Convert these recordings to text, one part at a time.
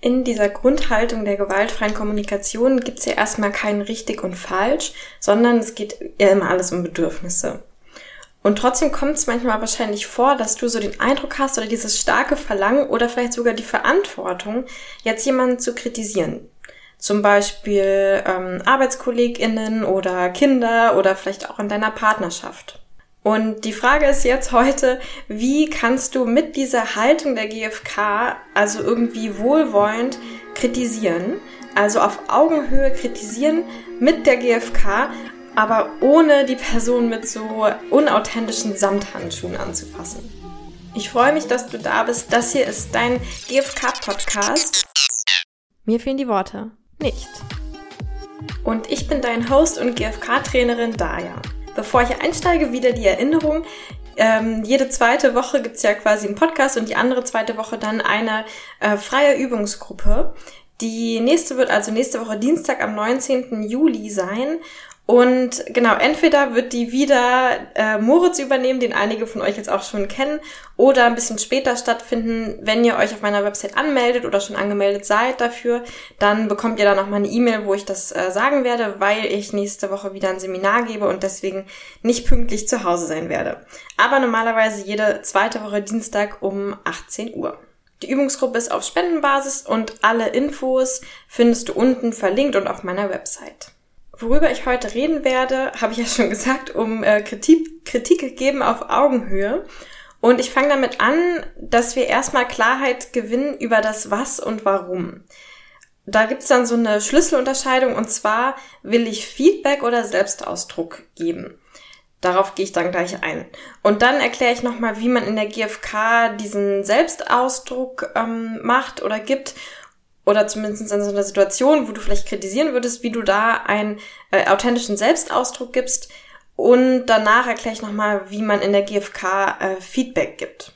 In dieser Grundhaltung der gewaltfreien Kommunikation gibt es ja erstmal kein richtig und falsch, sondern es geht ja immer alles um Bedürfnisse. Und trotzdem kommt es manchmal wahrscheinlich vor, dass du so den Eindruck hast oder dieses starke Verlangen oder vielleicht sogar die Verantwortung, jetzt jemanden zu kritisieren. Zum Beispiel ähm, ArbeitskollegInnen oder Kinder oder vielleicht auch in deiner Partnerschaft. Und die Frage ist jetzt heute, wie kannst du mit dieser Haltung der GfK, also irgendwie wohlwollend, kritisieren, also auf Augenhöhe kritisieren mit der GfK, aber ohne die Person mit so unauthentischen Samthandschuhen anzufassen. Ich freue mich, dass du da bist. Das hier ist dein GfK-Podcast. Mir fehlen die Worte. Nicht. Und ich bin dein Host und GfK-Trainerin Daya. Bevor ich einsteige, wieder die Erinnerung. Ähm, jede zweite Woche gibt's ja quasi einen Podcast und die andere zweite Woche dann eine äh, freie Übungsgruppe. Die nächste wird also nächste Woche Dienstag am 19. Juli sein und genau, entweder wird die wieder äh, Moritz übernehmen, den einige von euch jetzt auch schon kennen, oder ein bisschen später stattfinden, wenn ihr euch auf meiner Website anmeldet oder schon angemeldet seid dafür, dann bekommt ihr da nochmal eine E-Mail, wo ich das äh, sagen werde, weil ich nächste Woche wieder ein Seminar gebe und deswegen nicht pünktlich zu Hause sein werde. Aber normalerweise jede zweite Woche Dienstag um 18 Uhr. Die Übungsgruppe ist auf Spendenbasis und alle Infos findest du unten verlinkt und auf meiner Website. Worüber ich heute reden werde, habe ich ja schon gesagt, um äh, Kritik, Kritik geben auf Augenhöhe. Und ich fange damit an, dass wir erstmal Klarheit gewinnen über das Was und Warum. Da gibt's dann so eine Schlüsselunterscheidung und zwar will ich Feedback oder Selbstausdruck geben. Darauf gehe ich dann gleich ein. Und dann erkläre ich nochmal, wie man in der GfK diesen Selbstausdruck ähm, macht oder gibt oder zumindest in so einer Situation, wo du vielleicht kritisieren würdest, wie du da einen äh, authentischen Selbstausdruck gibst. Und danach erkläre ich nochmal, wie man in der GfK äh, Feedback gibt.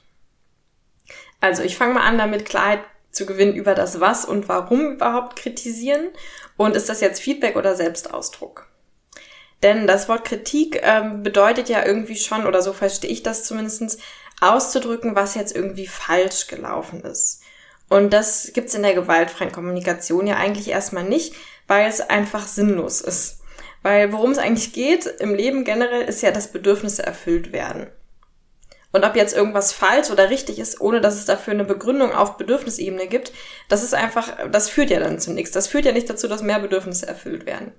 Also ich fange mal an, damit Klarheit zu gewinnen über das Was und Warum überhaupt kritisieren. Und ist das jetzt Feedback oder Selbstausdruck? Denn das Wort Kritik ähm, bedeutet ja irgendwie schon, oder so verstehe ich das zumindestens auszudrücken, was jetzt irgendwie falsch gelaufen ist. Und das gibt's in der gewaltfreien Kommunikation ja eigentlich erstmal nicht, weil es einfach sinnlos ist. Weil worum es eigentlich geht im Leben generell ist ja, dass Bedürfnisse erfüllt werden. Und ob jetzt irgendwas falsch oder richtig ist, ohne dass es dafür eine Begründung auf Bedürfnisebene gibt, das ist einfach, das führt ja dann zu nichts. Das führt ja nicht dazu, dass mehr Bedürfnisse erfüllt werden.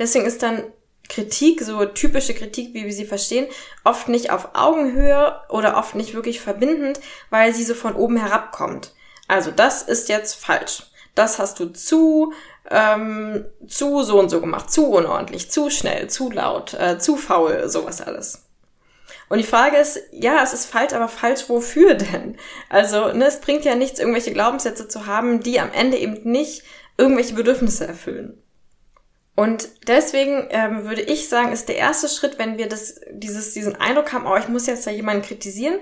Deswegen ist dann Kritik, so typische Kritik, wie wir sie verstehen, oft nicht auf Augenhöhe oder oft nicht wirklich verbindend, weil sie so von oben herabkommt. Also das ist jetzt falsch. Das hast du zu, ähm, zu so und so gemacht, zu unordentlich, zu schnell, zu laut, äh, zu faul, sowas alles. Und die Frage ist, ja, es ist falsch, aber falsch wofür denn? Also, ne, es bringt ja nichts, irgendwelche Glaubenssätze zu haben, die am Ende eben nicht irgendwelche Bedürfnisse erfüllen. Und deswegen ähm, würde ich sagen, ist der erste Schritt, wenn wir das, dieses, diesen Eindruck haben, oh, ich muss jetzt da jemanden kritisieren,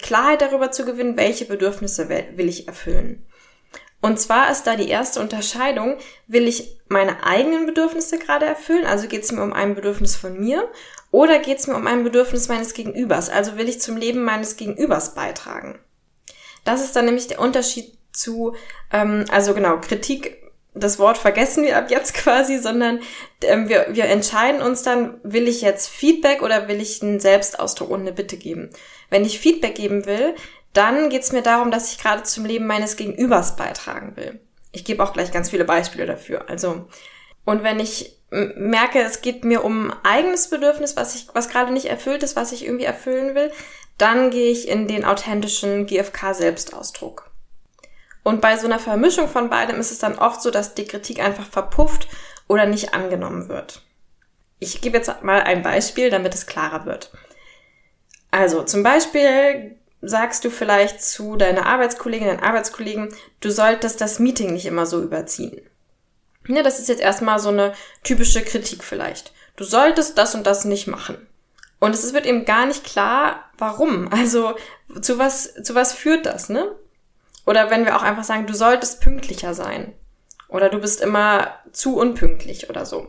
Klarheit darüber zu gewinnen, welche Bedürfnisse will ich erfüllen. Und zwar ist da die erste Unterscheidung, will ich meine eigenen Bedürfnisse gerade erfüllen, also geht es mir um ein Bedürfnis von mir, oder geht es mir um ein Bedürfnis meines Gegenübers, also will ich zum Leben meines Gegenübers beitragen. Das ist dann nämlich der Unterschied zu, ähm, also genau, Kritik das Wort vergessen wir ab jetzt quasi, sondern ähm, wir, wir entscheiden uns dann, will ich jetzt Feedback oder will ich einen Selbstausdruck und eine Bitte geben. Wenn ich Feedback geben will, dann geht es mir darum, dass ich gerade zum Leben meines Gegenübers beitragen will. Ich gebe auch gleich ganz viele Beispiele dafür. Also, und wenn ich merke, es geht mir um eigenes Bedürfnis, was ich, was gerade nicht erfüllt ist, was ich irgendwie erfüllen will, dann gehe ich in den authentischen GFK-Selbstausdruck. Und bei so einer Vermischung von beidem ist es dann oft so, dass die Kritik einfach verpufft oder nicht angenommen wird. Ich gebe jetzt mal ein Beispiel, damit es klarer wird. Also zum Beispiel sagst du vielleicht zu deiner Arbeitskollegin, deinen Arbeitskollegen, du solltest das Meeting nicht immer so überziehen. Ja, das ist jetzt erstmal so eine typische Kritik vielleicht. Du solltest das und das nicht machen. Und es wird eben gar nicht klar, warum. Also zu was, zu was führt das, ne? Oder wenn wir auch einfach sagen, du solltest pünktlicher sein. Oder du bist immer zu unpünktlich oder so.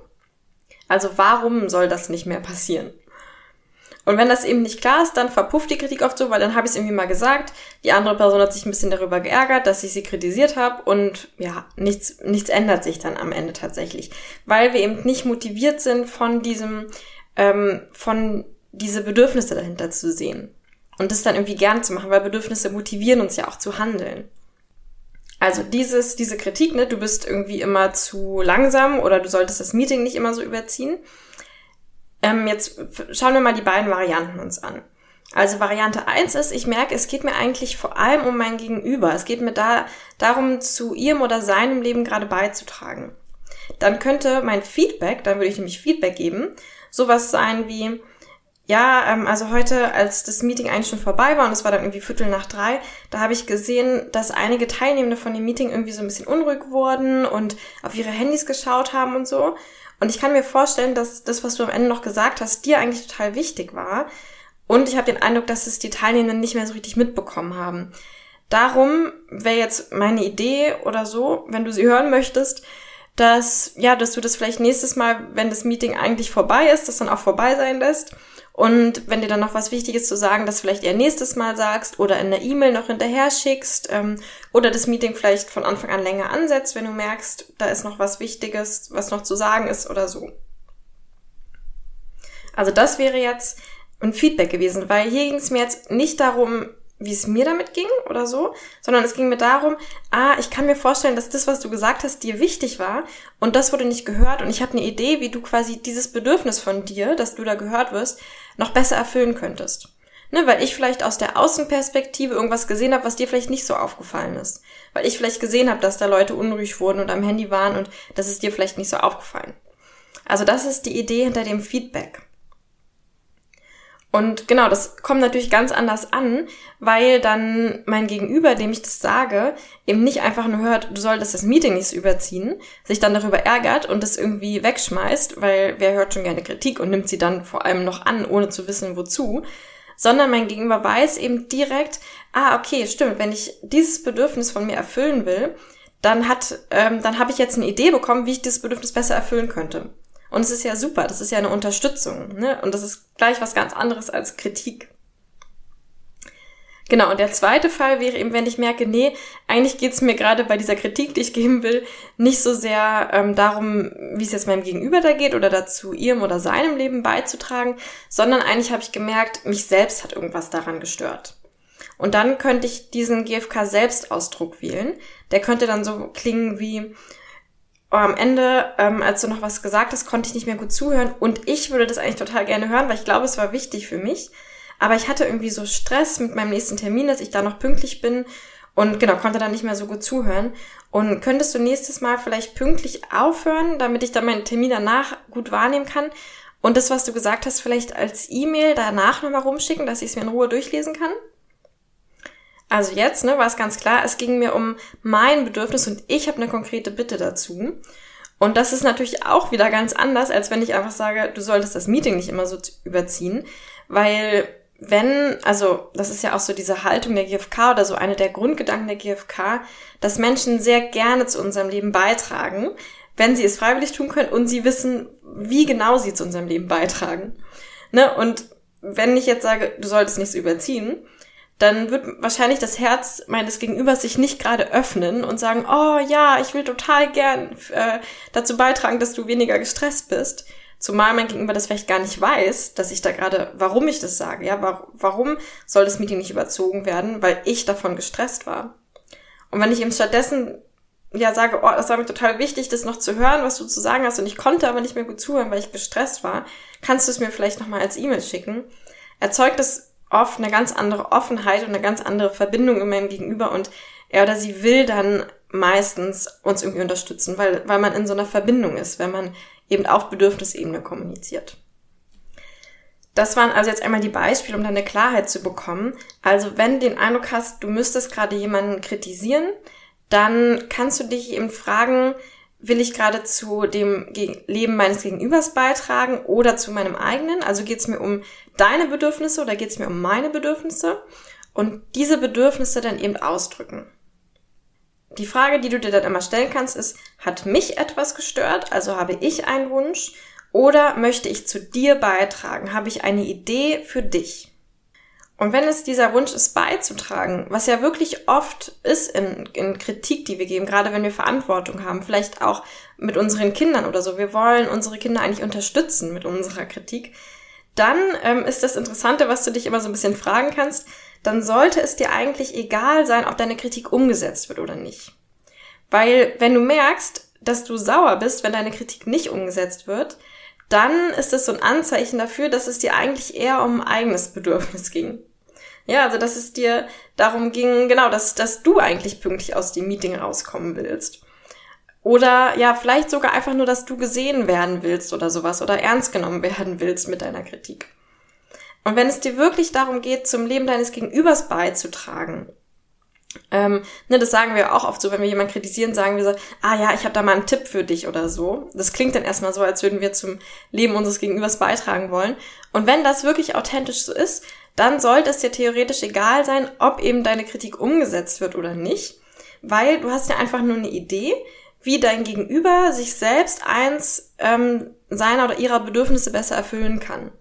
Also warum soll das nicht mehr passieren? Und wenn das eben nicht klar ist, dann verpufft die Kritik oft so, weil dann habe ich es irgendwie mal gesagt, die andere Person hat sich ein bisschen darüber geärgert, dass ich sie kritisiert habe und ja, nichts, nichts ändert sich dann am Ende tatsächlich, weil wir eben nicht motiviert sind von diesem, ähm, von diese Bedürfnisse dahinter zu sehen und das dann irgendwie gern zu machen, weil Bedürfnisse motivieren uns ja auch zu handeln. Also dieses, diese Kritik, ne, du bist irgendwie immer zu langsam oder du solltest das Meeting nicht immer so überziehen ähm, jetzt schauen wir mal die beiden Varianten uns an. Also Variante 1 ist, ich merke, es geht mir eigentlich vor allem um mein Gegenüber. Es geht mir da darum, zu ihrem oder seinem Leben gerade beizutragen. Dann könnte mein Feedback, dann würde ich nämlich Feedback geben, sowas sein wie, ja, ähm, also heute, als das Meeting eigentlich schon vorbei war und es war dann irgendwie Viertel nach drei, da habe ich gesehen, dass einige Teilnehmende von dem Meeting irgendwie so ein bisschen unruhig wurden und auf ihre Handys geschaut haben und so. Und ich kann mir vorstellen, dass das, was du am Ende noch gesagt hast, dir eigentlich total wichtig war. Und ich habe den Eindruck, dass es die Teilnehmenden nicht mehr so richtig mitbekommen haben. Darum wäre jetzt meine Idee oder so, wenn du sie hören möchtest, dass, ja, dass du das vielleicht nächstes Mal, wenn das Meeting eigentlich vorbei ist, das dann auch vorbei sein lässt und wenn dir dann noch was Wichtiges zu sagen, das vielleicht eher nächstes Mal sagst oder in der E-Mail noch hinterher schickst ähm, oder das Meeting vielleicht von Anfang an länger ansetzt, wenn du merkst, da ist noch was Wichtiges, was noch zu sagen ist oder so. Also das wäre jetzt ein Feedback gewesen, weil hier ging es mir jetzt nicht darum, wie es mir damit ging oder so, sondern es ging mir darum, ah, ich kann mir vorstellen, dass das, was du gesagt hast, dir wichtig war und das wurde nicht gehört und ich habe eine Idee, wie du quasi dieses Bedürfnis von dir, dass du da gehört wirst, noch besser erfüllen könntest. Ne, weil ich vielleicht aus der Außenperspektive irgendwas gesehen habe, was dir vielleicht nicht so aufgefallen ist. Weil ich vielleicht gesehen habe, dass da Leute unruhig wurden und am Handy waren und das ist dir vielleicht nicht so aufgefallen. Also das ist die Idee hinter dem Feedback. Und genau, das kommt natürlich ganz anders an, weil dann mein Gegenüber, dem ich das sage, eben nicht einfach nur hört, du solltest das Meeting nicht überziehen, sich dann darüber ärgert und das irgendwie wegschmeißt, weil wer hört schon gerne Kritik und nimmt sie dann vor allem noch an, ohne zu wissen, wozu, sondern mein Gegenüber weiß eben direkt, ah, okay, stimmt, wenn ich dieses Bedürfnis von mir erfüllen will, dann hat, ähm, dann habe ich jetzt eine Idee bekommen, wie ich dieses Bedürfnis besser erfüllen könnte. Und es ist ja super, das ist ja eine Unterstützung. Ne? Und das ist gleich was ganz anderes als Kritik. Genau, und der zweite Fall wäre eben, wenn ich merke, nee, eigentlich geht's mir gerade bei dieser Kritik, die ich geben will, nicht so sehr ähm, darum, wie es jetzt meinem Gegenüber da geht oder dazu ihrem oder seinem Leben beizutragen, sondern eigentlich habe ich gemerkt, mich selbst hat irgendwas daran gestört. Und dann könnte ich diesen GFK-Selbstausdruck wählen. Der könnte dann so klingen wie, Oh, am Ende, ähm, als du noch was gesagt hast, konnte ich nicht mehr gut zuhören. Und ich würde das eigentlich total gerne hören, weil ich glaube, es war wichtig für mich. Aber ich hatte irgendwie so Stress mit meinem nächsten Termin, dass ich da noch pünktlich bin und genau, konnte dann nicht mehr so gut zuhören. Und könntest du nächstes Mal vielleicht pünktlich aufhören, damit ich dann meinen Termin danach gut wahrnehmen kann? Und das, was du gesagt hast, vielleicht als E-Mail danach nochmal rumschicken, dass ich es mir in Ruhe durchlesen kann? Also jetzt ne, war es ganz klar, es ging mir um mein Bedürfnis und ich habe eine konkrete Bitte dazu. Und das ist natürlich auch wieder ganz anders, als wenn ich einfach sage, du solltest das Meeting nicht immer so überziehen, weil wenn, also das ist ja auch so diese Haltung der GfK oder so eine der Grundgedanken der GfK, dass Menschen sehr gerne zu unserem Leben beitragen, wenn sie es freiwillig tun können und sie wissen, wie genau sie zu unserem Leben beitragen. Ne? Und wenn ich jetzt sage, du solltest nichts überziehen, dann wird wahrscheinlich das Herz meines Gegenübers sich nicht gerade öffnen und sagen, oh ja, ich will total gern äh, dazu beitragen, dass du weniger gestresst bist. Zumal mein Gegenüber das vielleicht gar nicht weiß, dass ich da gerade, warum ich das sage, ja, warum soll das Meeting nicht überzogen werden, weil ich davon gestresst war. Und wenn ich ihm stattdessen ja sage, oh, das war mir total wichtig, das noch zu hören, was du zu sagen hast, und ich konnte aber nicht mehr gut zuhören, weil ich gestresst war, kannst du es mir vielleicht nochmal als E-Mail schicken, erzeugt es oft eine ganz andere Offenheit und eine ganz andere Verbindung in meinem Gegenüber und er oder sie will dann meistens uns irgendwie unterstützen, weil, weil man in so einer Verbindung ist, wenn man eben auf Bedürfnisebene kommuniziert. Das waren also jetzt einmal die Beispiele, um dann eine Klarheit zu bekommen. Also wenn du den Eindruck hast, du müsstest gerade jemanden kritisieren, dann kannst du dich eben fragen, will ich gerade zu dem Leben meines Gegenübers beitragen oder zu meinem eigenen? Also geht es mir um deine Bedürfnisse oder geht es mir um meine Bedürfnisse? Und diese Bedürfnisse dann eben ausdrücken. Die Frage, die du dir dann immer stellen kannst, ist, hat mich etwas gestört? Also habe ich einen Wunsch? Oder möchte ich zu dir beitragen? Habe ich eine Idee für dich? Und wenn es dieser Wunsch ist, beizutragen, was ja wirklich oft ist in, in Kritik, die wir geben, gerade wenn wir Verantwortung haben, vielleicht auch mit unseren Kindern oder so, wir wollen unsere Kinder eigentlich unterstützen mit unserer Kritik, dann ähm, ist das Interessante, was du dich immer so ein bisschen fragen kannst, dann sollte es dir eigentlich egal sein, ob deine Kritik umgesetzt wird oder nicht. Weil wenn du merkst, dass du sauer bist, wenn deine Kritik nicht umgesetzt wird, dann ist es so ein Anzeichen dafür, dass es dir eigentlich eher um eigenes Bedürfnis ging. Ja, also dass es dir darum ging, genau, dass, dass du eigentlich pünktlich aus dem Meeting rauskommen willst. Oder ja, vielleicht sogar einfach nur, dass du gesehen werden willst oder sowas oder ernst genommen werden willst mit deiner Kritik. Und wenn es dir wirklich darum geht, zum Leben deines Gegenübers beizutragen ähm, ne, das sagen wir auch oft so, wenn wir jemanden kritisieren, sagen wir so, ah ja, ich habe da mal einen Tipp für dich oder so. Das klingt dann erstmal so, als würden wir zum Leben unseres Gegenübers beitragen wollen. Und wenn das wirklich authentisch so ist, dann sollte es dir theoretisch egal sein, ob eben deine Kritik umgesetzt wird oder nicht, weil du hast ja einfach nur eine Idee, wie dein Gegenüber sich selbst eins ähm, seiner oder ihrer Bedürfnisse besser erfüllen kann.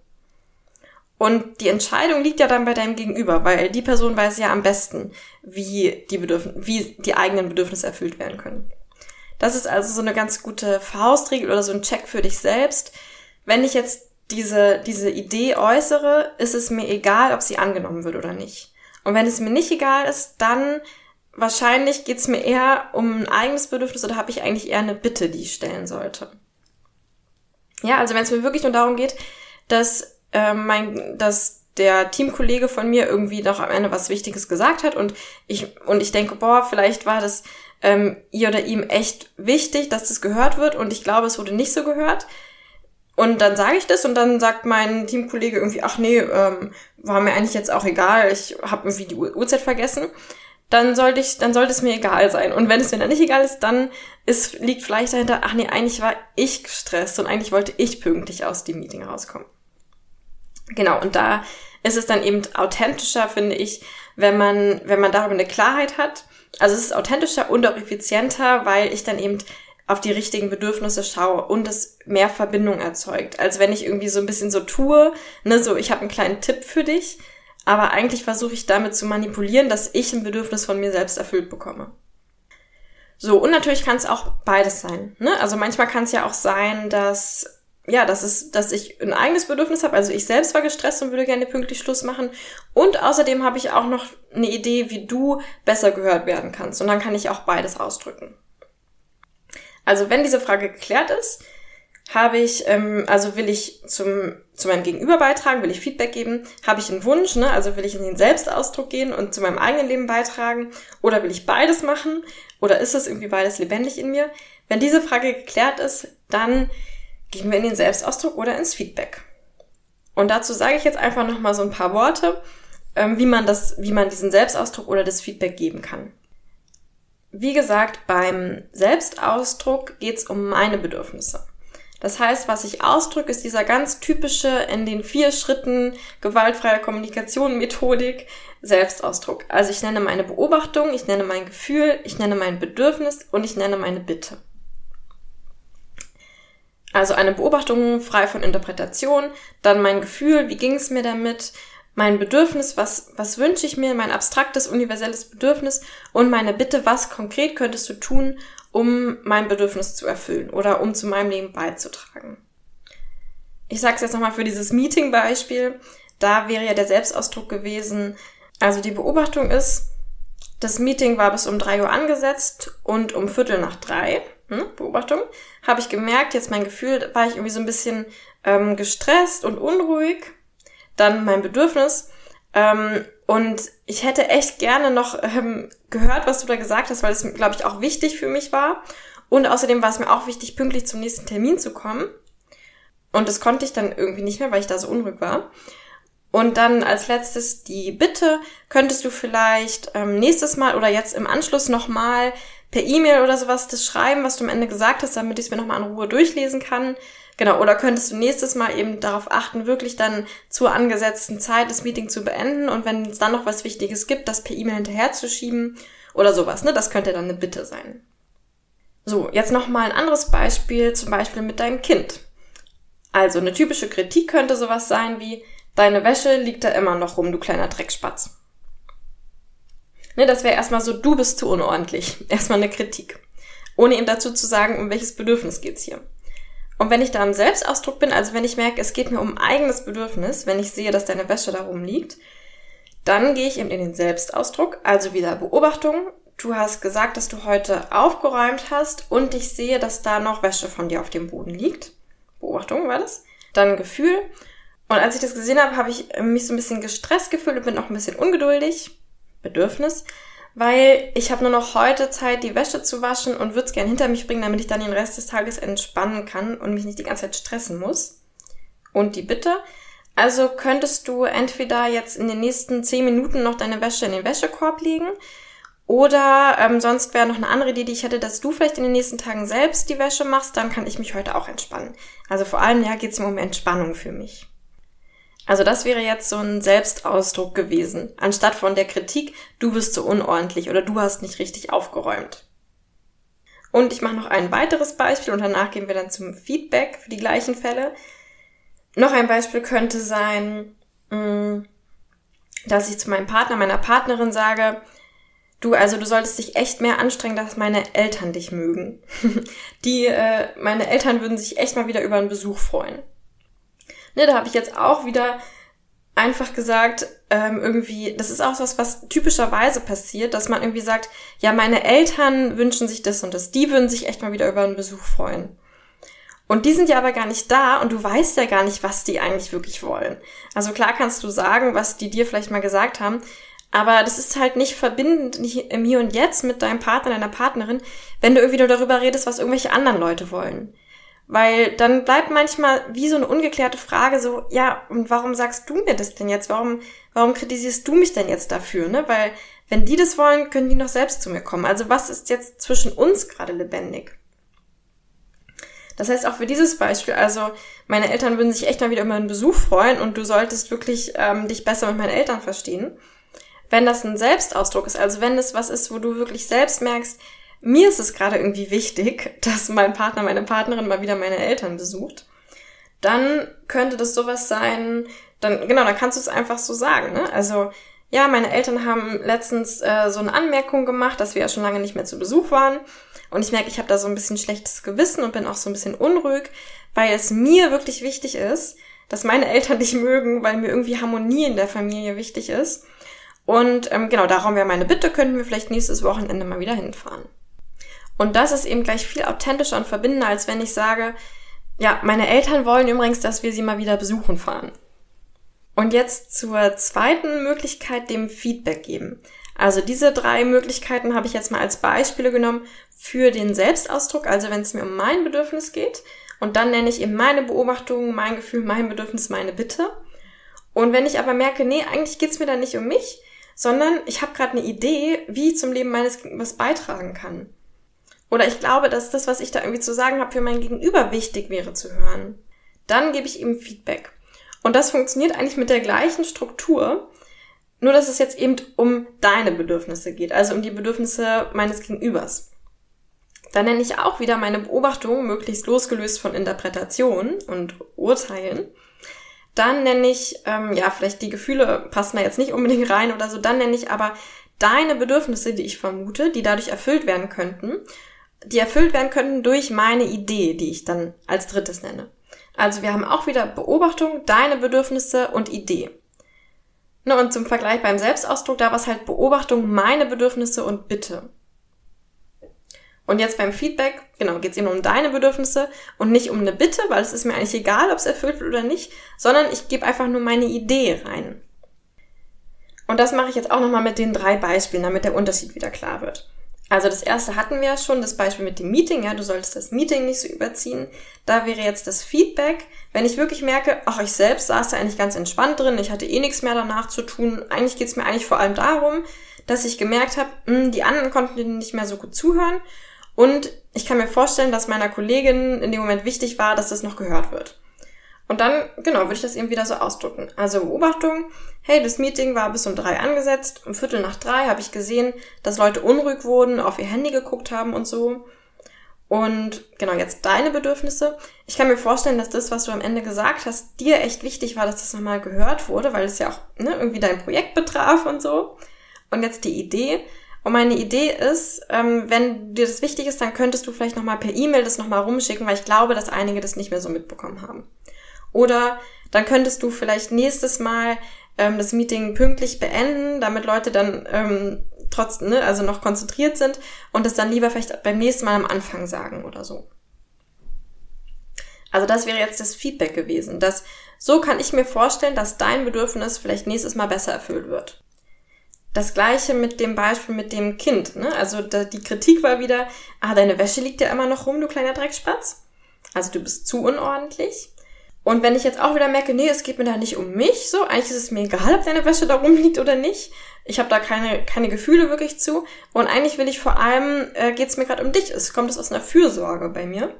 Und die Entscheidung liegt ja dann bei deinem Gegenüber, weil die Person weiß ja am besten, wie die Bedürfnisse, wie die eigenen Bedürfnisse erfüllt werden können. Das ist also so eine ganz gute Faustregel oder so ein Check für dich selbst. Wenn ich jetzt diese, diese Idee äußere, ist es mir egal, ob sie angenommen wird oder nicht. Und wenn es mir nicht egal ist, dann wahrscheinlich geht es mir eher um ein eigenes Bedürfnis oder habe ich eigentlich eher eine Bitte, die ich stellen sollte. Ja, also wenn es mir wirklich nur darum geht, dass ähm, mein, dass der Teamkollege von mir irgendwie noch am Ende was Wichtiges gesagt hat und ich und ich denke, boah, vielleicht war das ähm, ihr oder ihm echt wichtig, dass das gehört wird und ich glaube, es wurde nicht so gehört. Und dann sage ich das und dann sagt mein Teamkollege irgendwie, ach nee, ähm, war mir eigentlich jetzt auch egal, ich habe irgendwie die Uhrzeit vergessen. Dann sollte ich, dann sollte es mir egal sein. Und wenn es mir dann nicht egal ist, dann ist, liegt vielleicht dahinter, ach nee, eigentlich war ich gestresst und eigentlich wollte ich pünktlich aus dem Meeting rauskommen. Genau, und da ist es dann eben authentischer, finde ich, wenn man, wenn man darüber eine Klarheit hat. Also es ist authentischer und auch effizienter, weil ich dann eben auf die richtigen Bedürfnisse schaue und es mehr Verbindung erzeugt, als wenn ich irgendwie so ein bisschen so tue, ne, so ich habe einen kleinen Tipp für dich, aber eigentlich versuche ich damit zu manipulieren, dass ich ein Bedürfnis von mir selbst erfüllt bekomme. So, und natürlich kann es auch beides sein. Ne? Also manchmal kann es ja auch sein, dass ja, das ist, dass ich ein eigenes Bedürfnis habe. Also ich selbst war gestresst und würde gerne pünktlich Schluss machen. Und außerdem habe ich auch noch eine Idee, wie du besser gehört werden kannst. Und dann kann ich auch beides ausdrücken. Also wenn diese Frage geklärt ist, habe ich, ähm, also will ich zum, zu meinem Gegenüber beitragen, will ich Feedback geben, habe ich einen Wunsch, ne? also will ich in den Selbstausdruck gehen und zu meinem eigenen Leben beitragen oder will ich beides machen oder ist es irgendwie beides lebendig in mir? Wenn diese Frage geklärt ist, dann Gehen wir in den Selbstausdruck oder ins Feedback? Und dazu sage ich jetzt einfach nochmal so ein paar Worte, ähm, wie man das, wie man diesen Selbstausdruck oder das Feedback geben kann. Wie gesagt, beim Selbstausdruck geht es um meine Bedürfnisse. Das heißt, was ich ausdrücke, ist dieser ganz typische in den vier Schritten gewaltfreier Kommunikation Methodik Selbstausdruck. Also ich nenne meine Beobachtung, ich nenne mein Gefühl, ich nenne mein Bedürfnis und ich nenne meine Bitte. Also eine Beobachtung frei von Interpretation, dann mein Gefühl, wie ging es mir damit, mein Bedürfnis, was, was wünsche ich mir, mein abstraktes, universelles Bedürfnis und meine Bitte, was konkret könntest du tun, um mein Bedürfnis zu erfüllen oder um zu meinem Leben beizutragen. Ich sage es jetzt nochmal für dieses Meeting-Beispiel. Da wäre ja der Selbstausdruck gewesen. Also die Beobachtung ist, das Meeting war bis um drei Uhr angesetzt und um Viertel nach drei hm, Beobachtung, habe ich gemerkt, jetzt mein Gefühl, war ich irgendwie so ein bisschen ähm, gestresst und unruhig. Dann mein Bedürfnis. Ähm, und ich hätte echt gerne noch ähm, gehört, was du da gesagt hast, weil es, glaube ich, auch wichtig für mich war. Und außerdem war es mir auch wichtig, pünktlich zum nächsten Termin zu kommen. Und das konnte ich dann irgendwie nicht mehr, weil ich da so unruhig war. Und dann als letztes die Bitte, könntest du vielleicht ähm, nächstes Mal oder jetzt im Anschluss nochmal per E-Mail oder sowas das schreiben, was du am Ende gesagt hast, damit ich es mir nochmal in Ruhe durchlesen kann. Genau, oder könntest du nächstes Mal eben darauf achten, wirklich dann zur angesetzten Zeit das Meeting zu beenden und wenn es dann noch was Wichtiges gibt, das per E-Mail hinterherzuschieben oder sowas, ne? Das könnte dann eine Bitte sein. So, jetzt nochmal ein anderes Beispiel, zum Beispiel mit deinem Kind. Also eine typische Kritik könnte sowas sein wie, deine Wäsche liegt da immer noch rum, du kleiner Dreckspatz. Ne, das wäre erstmal so, du bist zu unordentlich. Erstmal eine Kritik. Ohne ihm dazu zu sagen, um welches Bedürfnis geht's hier. Und wenn ich da im Selbstausdruck bin, also wenn ich merke, es geht mir um eigenes Bedürfnis, wenn ich sehe, dass deine Wäsche da rumliegt, dann gehe ich eben in den Selbstausdruck, also wieder Beobachtung. Du hast gesagt, dass du heute aufgeräumt hast und ich sehe, dass da noch Wäsche von dir auf dem Boden liegt. Beobachtung war das. Dann Gefühl. Und als ich das gesehen habe, habe ich mich so ein bisschen gestresst gefühlt und bin auch ein bisschen ungeduldig. Bedürfnis, weil ich habe nur noch heute Zeit, die Wäsche zu waschen und würde es gerne hinter mich bringen, damit ich dann den Rest des Tages entspannen kann und mich nicht die ganze Zeit stressen muss. Und die Bitte, also könntest du entweder jetzt in den nächsten zehn Minuten noch deine Wäsche in den Wäschekorb legen oder ähm, sonst wäre noch eine andere Idee, die ich hätte, dass du vielleicht in den nächsten Tagen selbst die Wäsche machst, dann kann ich mich heute auch entspannen. Also vor allem, ja, geht es um Entspannung für mich. Also das wäre jetzt so ein Selbstausdruck gewesen, anstatt von der Kritik, du bist so unordentlich oder du hast nicht richtig aufgeräumt. Und ich mache noch ein weiteres Beispiel und danach gehen wir dann zum Feedback für die gleichen Fälle. Noch ein Beispiel könnte sein, mm, dass ich zu meinem Partner, meiner Partnerin sage, du, also du solltest dich echt mehr anstrengen, dass meine Eltern dich mögen. Die, äh, meine Eltern würden sich echt mal wieder über einen Besuch freuen. Ne, da habe ich jetzt auch wieder einfach gesagt, ähm, irgendwie, das ist auch was, was typischerweise passiert, dass man irgendwie sagt, ja, meine Eltern wünschen sich das und das, die würden sich echt mal wieder über einen Besuch freuen. Und die sind ja aber gar nicht da und du weißt ja gar nicht, was die eigentlich wirklich wollen. Also klar kannst du sagen, was die dir vielleicht mal gesagt haben, aber das ist halt nicht verbindend, im Hier und Jetzt mit deinem Partner, deiner Partnerin, wenn du irgendwie nur darüber redest, was irgendwelche anderen Leute wollen. Weil dann bleibt manchmal wie so eine ungeklärte Frage so, ja, und warum sagst du mir das denn jetzt? Warum, warum kritisierst du mich denn jetzt dafür, ne? Weil, wenn die das wollen, können die noch selbst zu mir kommen. Also was ist jetzt zwischen uns gerade lebendig? Das heißt auch für dieses Beispiel, also meine Eltern würden sich echt mal wieder über einen Besuch freuen und du solltest wirklich ähm, dich besser mit meinen Eltern verstehen. Wenn das ein Selbstausdruck ist, also wenn es was ist, wo du wirklich selbst merkst, mir ist es gerade irgendwie wichtig, dass mein Partner, meine Partnerin mal wieder meine Eltern besucht, dann könnte das sowas sein, dann, genau, dann kannst du es einfach so sagen, ne? Also, ja, meine Eltern haben letztens äh, so eine Anmerkung gemacht, dass wir ja schon lange nicht mehr zu Besuch waren. Und ich merke, ich habe da so ein bisschen schlechtes Gewissen und bin auch so ein bisschen unruhig, weil es mir wirklich wichtig ist, dass meine Eltern dich mögen, weil mir irgendwie Harmonie in der Familie wichtig ist. Und ähm, genau, darum wäre meine Bitte, könnten wir vielleicht nächstes Wochenende mal wieder hinfahren. Und das ist eben gleich viel authentischer und verbindender, als wenn ich sage, ja, meine Eltern wollen übrigens, dass wir sie mal wieder besuchen fahren. Und jetzt zur zweiten Möglichkeit, dem Feedback geben. Also diese drei Möglichkeiten habe ich jetzt mal als Beispiele genommen für den Selbstausdruck, also wenn es mir um mein Bedürfnis geht. Und dann nenne ich eben meine Beobachtungen, mein Gefühl, mein Bedürfnis, meine Bitte. Und wenn ich aber merke, nee, eigentlich geht's mir da nicht um mich, sondern ich habe gerade eine Idee, wie ich zum Leben meines was beitragen kann. Oder ich glaube, dass das, was ich da irgendwie zu sagen habe, für mein Gegenüber wichtig wäre zu hören. Dann gebe ich ihm Feedback. Und das funktioniert eigentlich mit der gleichen Struktur, nur dass es jetzt eben um deine Bedürfnisse geht, also um die Bedürfnisse meines Gegenübers. Dann nenne ich auch wieder meine Beobachtung, möglichst losgelöst von Interpretation und Urteilen. Dann nenne ich, ähm, ja, vielleicht die Gefühle passen da jetzt nicht unbedingt rein oder so, dann nenne ich aber deine Bedürfnisse, die ich vermute, die dadurch erfüllt werden könnten die erfüllt werden könnten durch meine Idee, die ich dann als drittes nenne. Also wir haben auch wieder Beobachtung, deine Bedürfnisse und Idee. Ne, und zum Vergleich beim Selbstausdruck, da war es halt Beobachtung, meine Bedürfnisse und Bitte. Und jetzt beim Feedback, genau, geht es eben um deine Bedürfnisse und nicht um eine Bitte, weil es ist mir eigentlich egal, ob es erfüllt wird oder nicht, sondern ich gebe einfach nur meine Idee rein. Und das mache ich jetzt auch nochmal mit den drei Beispielen, damit der Unterschied wieder klar wird. Also das erste hatten wir ja schon, das Beispiel mit dem Meeting, ja, du solltest das Meeting nicht so überziehen. Da wäre jetzt das Feedback, wenn ich wirklich merke, ach, ich selbst saß da eigentlich ganz entspannt drin, ich hatte eh nichts mehr danach zu tun. Eigentlich geht's mir eigentlich vor allem darum, dass ich gemerkt habe, hm, die anderen konnten nicht mehr so gut zuhören. Und ich kann mir vorstellen, dass meiner Kollegin in dem Moment wichtig war, dass das noch gehört wird. Und dann, genau, würde ich das eben wieder so ausdrücken. Also Beobachtung, hey, das Meeting war bis um drei angesetzt, um Viertel nach drei habe ich gesehen, dass Leute unruhig wurden, auf ihr Handy geguckt haben und so. Und genau, jetzt deine Bedürfnisse. Ich kann mir vorstellen, dass das, was du am Ende gesagt hast, dir echt wichtig war, dass das nochmal gehört wurde, weil es ja auch ne, irgendwie dein Projekt betraf und so. Und jetzt die Idee. Und meine Idee ist, ähm, wenn dir das wichtig ist, dann könntest du vielleicht nochmal per E-Mail das nochmal rumschicken, weil ich glaube, dass einige das nicht mehr so mitbekommen haben. Oder dann könntest du vielleicht nächstes Mal ähm, das Meeting pünktlich beenden, damit Leute dann ähm, trotz, ne, also noch konzentriert sind und das dann lieber vielleicht beim nächsten Mal am Anfang sagen oder so. Also das wäre jetzt das Feedback gewesen. dass so kann ich mir vorstellen, dass dein Bedürfnis vielleicht nächstes Mal besser erfüllt wird. Das gleiche mit dem Beispiel mit dem Kind. Ne? Also die Kritik war wieder, ah, deine Wäsche liegt ja immer noch rum, du kleiner Dreckspatz. Also du bist zu unordentlich. Und wenn ich jetzt auch wieder merke, nee, es geht mir da nicht um mich, so, eigentlich ist es mir egal, ob deine Wäsche da rumliegt oder nicht. Ich habe da keine, keine Gefühle wirklich zu. Und eigentlich will ich vor allem, äh, geht mir gerade um dich. Es kommt es aus einer Fürsorge bei mir.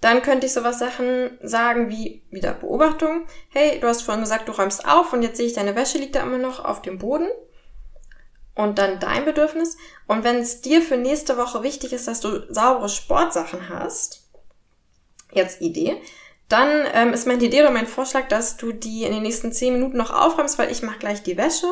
Dann könnte ich sowas Sachen sagen wie wieder Beobachtung. Hey, du hast vorhin gesagt, du räumst auf und jetzt sehe ich, deine Wäsche liegt da immer noch auf dem Boden. Und dann dein Bedürfnis. Und wenn es dir für nächste Woche wichtig ist, dass du saubere Sportsachen hast, jetzt Idee, dann ähm, ist meine Idee oder mein Vorschlag, dass du die in den nächsten zehn Minuten noch aufräumst, weil ich mache gleich die Wäsche.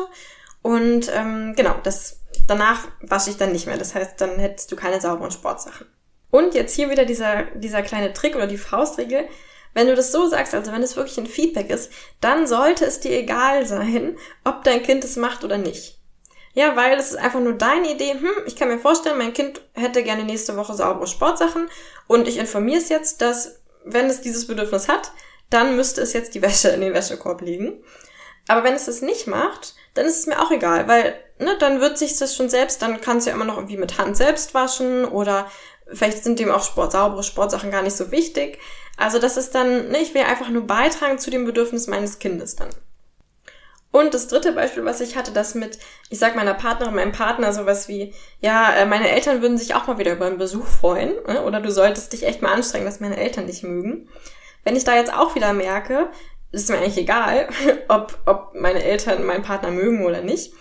Und ähm, genau, das danach wasche ich dann nicht mehr. Das heißt, dann hättest du keine sauberen Sportsachen. Und jetzt hier wieder dieser, dieser kleine Trick oder die Faustregel. Wenn du das so sagst, also wenn es wirklich ein Feedback ist, dann sollte es dir egal sein, ob dein Kind es macht oder nicht. Ja, weil es ist einfach nur deine Idee. Hm, ich kann mir vorstellen, mein Kind hätte gerne nächste Woche saubere Sportsachen und ich informiere es jetzt, dass wenn es dieses Bedürfnis hat, dann müsste es jetzt die Wäsche in den Wäschekorb legen. Aber wenn es das nicht macht, dann ist es mir auch egal, weil ne, dann wird sich das schon selbst, dann kann es ja immer noch irgendwie mit Hand selbst waschen oder vielleicht sind dem auch Sport, saubere Sportsachen gar nicht so wichtig. Also das ist dann, ne, ich will einfach nur beitragen zu dem Bedürfnis meines Kindes dann. Und das dritte Beispiel, was ich hatte, das mit, ich sag meiner Partnerin, meinem Partner sowas wie, ja, äh, meine Eltern würden sich auch mal wieder über einen Besuch freuen, ne? oder du solltest dich echt mal anstrengen, dass meine Eltern dich mögen. Wenn ich da jetzt auch wieder merke, ist mir eigentlich egal, ob, ob meine Eltern meinen Partner mögen oder nicht,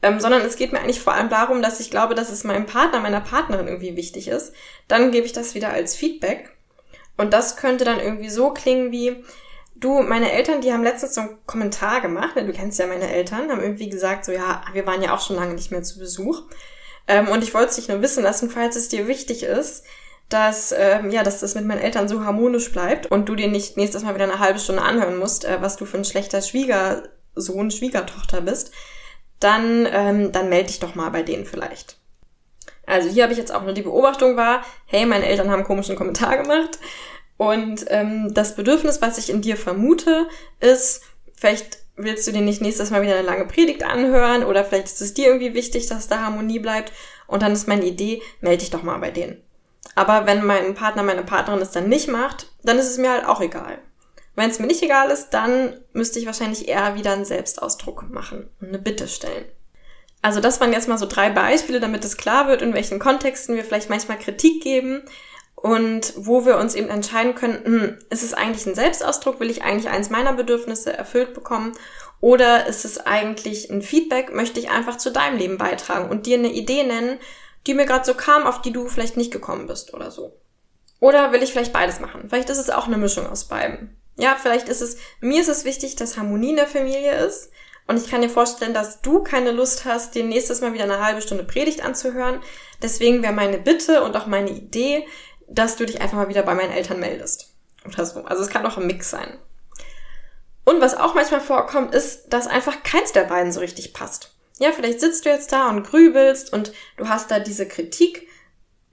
ähm, sondern es geht mir eigentlich vor allem darum, dass ich glaube, dass es meinem Partner, meiner Partnerin irgendwie wichtig ist, dann gebe ich das wieder als Feedback. Und das könnte dann irgendwie so klingen wie, Du, meine Eltern, die haben letztens so einen Kommentar gemacht, ne? du kennst ja meine Eltern, haben irgendwie gesagt, so ja, wir waren ja auch schon lange nicht mehr zu Besuch. Ähm, und ich wollte es dich nur wissen lassen, falls es dir wichtig ist, dass, ähm, ja, dass das mit meinen Eltern so harmonisch bleibt und du dir nicht nächstes Mal wieder eine halbe Stunde anhören musst, äh, was du für ein schlechter Schwiegersohn, Schwiegertochter bist, dann, ähm, dann melde dich doch mal bei denen vielleicht. Also hier habe ich jetzt auch nur die Beobachtung war, hey, meine Eltern haben einen komischen Kommentar gemacht. Und ähm, das Bedürfnis, was ich in dir vermute, ist, vielleicht willst du dir nicht nächstes Mal wieder eine lange Predigt anhören oder vielleicht ist es dir irgendwie wichtig, dass da Harmonie bleibt. Und dann ist meine Idee, melde dich doch mal bei denen. Aber wenn mein Partner, meine Partnerin es dann nicht macht, dann ist es mir halt auch egal. Wenn es mir nicht egal ist, dann müsste ich wahrscheinlich eher wieder einen Selbstausdruck machen und eine Bitte stellen. Also das waren jetzt mal so drei Beispiele, damit es klar wird, in welchen Kontexten wir vielleicht manchmal Kritik geben und wo wir uns eben entscheiden können, hm, ist es eigentlich ein Selbstausdruck, will ich eigentlich eins meiner Bedürfnisse erfüllt bekommen oder ist es eigentlich ein Feedback, möchte ich einfach zu deinem Leben beitragen und dir eine Idee nennen, die mir gerade so kam, auf die du vielleicht nicht gekommen bist oder so. Oder will ich vielleicht beides machen? Vielleicht ist es auch eine Mischung aus beiden. Ja, vielleicht ist es, mir ist es wichtig, dass Harmonie in der Familie ist. Und ich kann dir vorstellen, dass du keine Lust hast, dir nächstes Mal wieder eine halbe Stunde Predigt anzuhören. Deswegen wäre meine Bitte und auch meine Idee, dass du dich einfach mal wieder bei meinen Eltern meldest. Oder so. Also es kann auch ein Mix sein. Und was auch manchmal vorkommt, ist, dass einfach keins der beiden so richtig passt. Ja, vielleicht sitzt du jetzt da und grübelst und du hast da diese Kritik,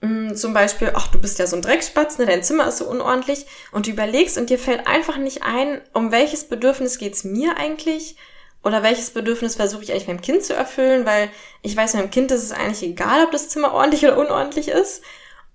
mh, hm, zum Beispiel, ach, du bist ja so ein Dreckspatz, ne, dein Zimmer ist so unordentlich und du überlegst und dir fällt einfach nicht ein, um welches Bedürfnis geht's mir eigentlich oder welches Bedürfnis versuche ich eigentlich meinem Kind zu erfüllen, weil ich weiß, meinem Kind ist es eigentlich egal, ob das Zimmer ordentlich oder unordentlich ist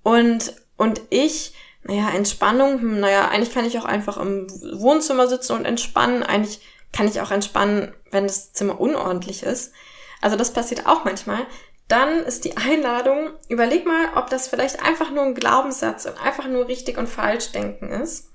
und und ich, naja, Entspannung, hm, naja, eigentlich kann ich auch einfach im Wohnzimmer sitzen und entspannen. Eigentlich kann ich auch entspannen, wenn das Zimmer unordentlich ist. Also das passiert auch manchmal. Dann ist die Einladung, überleg mal, ob das vielleicht einfach nur ein Glaubenssatz und einfach nur richtig und falsch denken ist.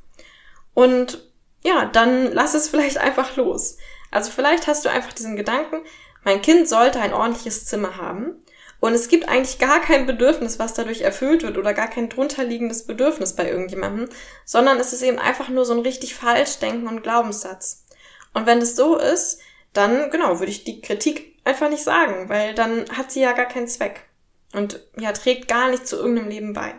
Und ja, dann lass es vielleicht einfach los. Also vielleicht hast du einfach diesen Gedanken, mein Kind sollte ein ordentliches Zimmer haben Und es gibt eigentlich gar kein Bedürfnis, was dadurch erfüllt wird oder gar kein drunterliegendes Bedürfnis bei irgendjemandem, sondern es ist eben einfach nur so ein richtig falsch denken und Glaubenssatz. Und wenn es so ist, dann, genau, würde ich die Kritik einfach nicht sagen, weil dann hat sie ja gar keinen Zweck und ja, trägt gar nicht zu irgendeinem Leben bei.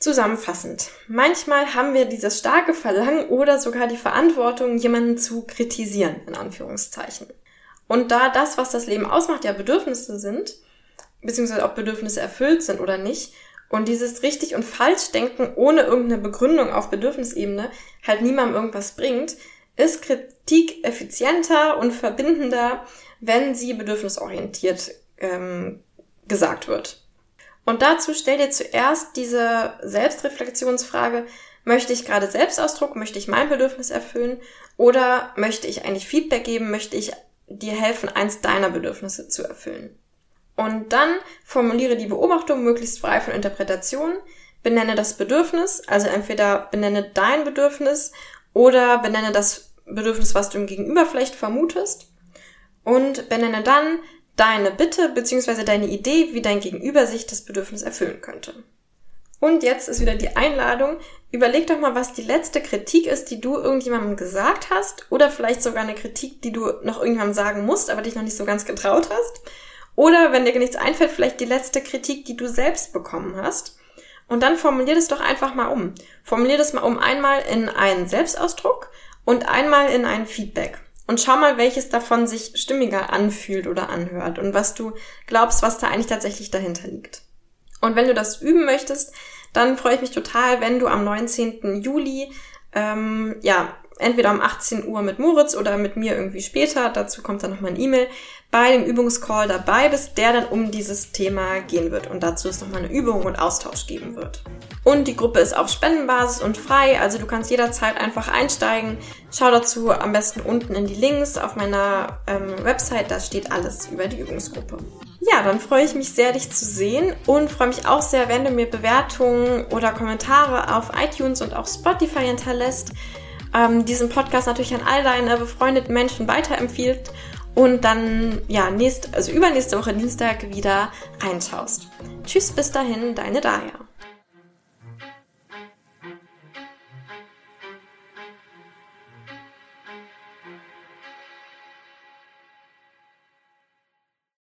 Zusammenfassend. Manchmal haben wir dieses starke Verlangen oder sogar die Verantwortung, jemanden zu kritisieren, in Anführungszeichen. Und da das, was das Leben ausmacht, ja Bedürfnisse sind, beziehungsweise ob Bedürfnisse erfüllt sind oder nicht, und dieses richtig und falsch denken ohne irgendeine Begründung auf Bedürfnisebene halt niemandem irgendwas bringt, ist Kritik effizienter und verbindender, wenn sie bedürfnisorientiert ähm, gesagt wird. Und dazu stell dir zuerst diese Selbstreflexionsfrage, möchte ich gerade Selbstausdruck, möchte ich mein Bedürfnis erfüllen oder möchte ich eigentlich Feedback geben, möchte ich dir helfen, eins deiner Bedürfnisse zu erfüllen. Und dann formuliere die Beobachtung möglichst frei von Interpretation, benenne das Bedürfnis, also entweder benenne dein Bedürfnis oder benenne das Bedürfnis, was du im Gegenüber vielleicht vermutest und benenne dann deine Bitte bzw. deine Idee, wie dein Gegenüber sich das Bedürfnis erfüllen könnte. Und jetzt ist wieder die Einladung. Überleg doch mal, was die letzte Kritik ist, die du irgendjemandem gesagt hast. Oder vielleicht sogar eine Kritik, die du noch irgendjemandem sagen musst, aber dich noch nicht so ganz getraut hast. Oder wenn dir nichts einfällt, vielleicht die letzte Kritik, die du selbst bekommen hast. Und dann formulier das doch einfach mal um. Formulier das mal um einmal in einen Selbstausdruck und einmal in ein Feedback. Und schau mal, welches davon sich stimmiger anfühlt oder anhört und was du glaubst, was da eigentlich tatsächlich dahinter liegt. Und wenn du das üben möchtest, dann freue ich mich total, wenn du am 19. Juli ähm, ja entweder um 18 Uhr mit Moritz oder mit mir irgendwie später, dazu kommt dann nochmal ein E-Mail, bei dem Übungscall dabei bist, der dann um dieses Thema gehen wird und dazu es nochmal eine Übung und Austausch geben wird. Und die Gruppe ist auf Spendenbasis und frei, also du kannst jederzeit einfach einsteigen. Schau dazu am besten unten in die Links auf meiner ähm, Website, da steht alles über die Übungsgruppe. Ja, dann freue ich mich sehr, dich zu sehen und freue mich auch sehr, wenn du mir Bewertungen oder Kommentare auf iTunes und auch Spotify hinterlässt ähm, diesen Podcast natürlich an all deine befreundeten Menschen weiterempfiehlt und dann, ja, nächst, also übernächste Woche Dienstag wieder reinschaust. Tschüss, bis dahin, deine Daya.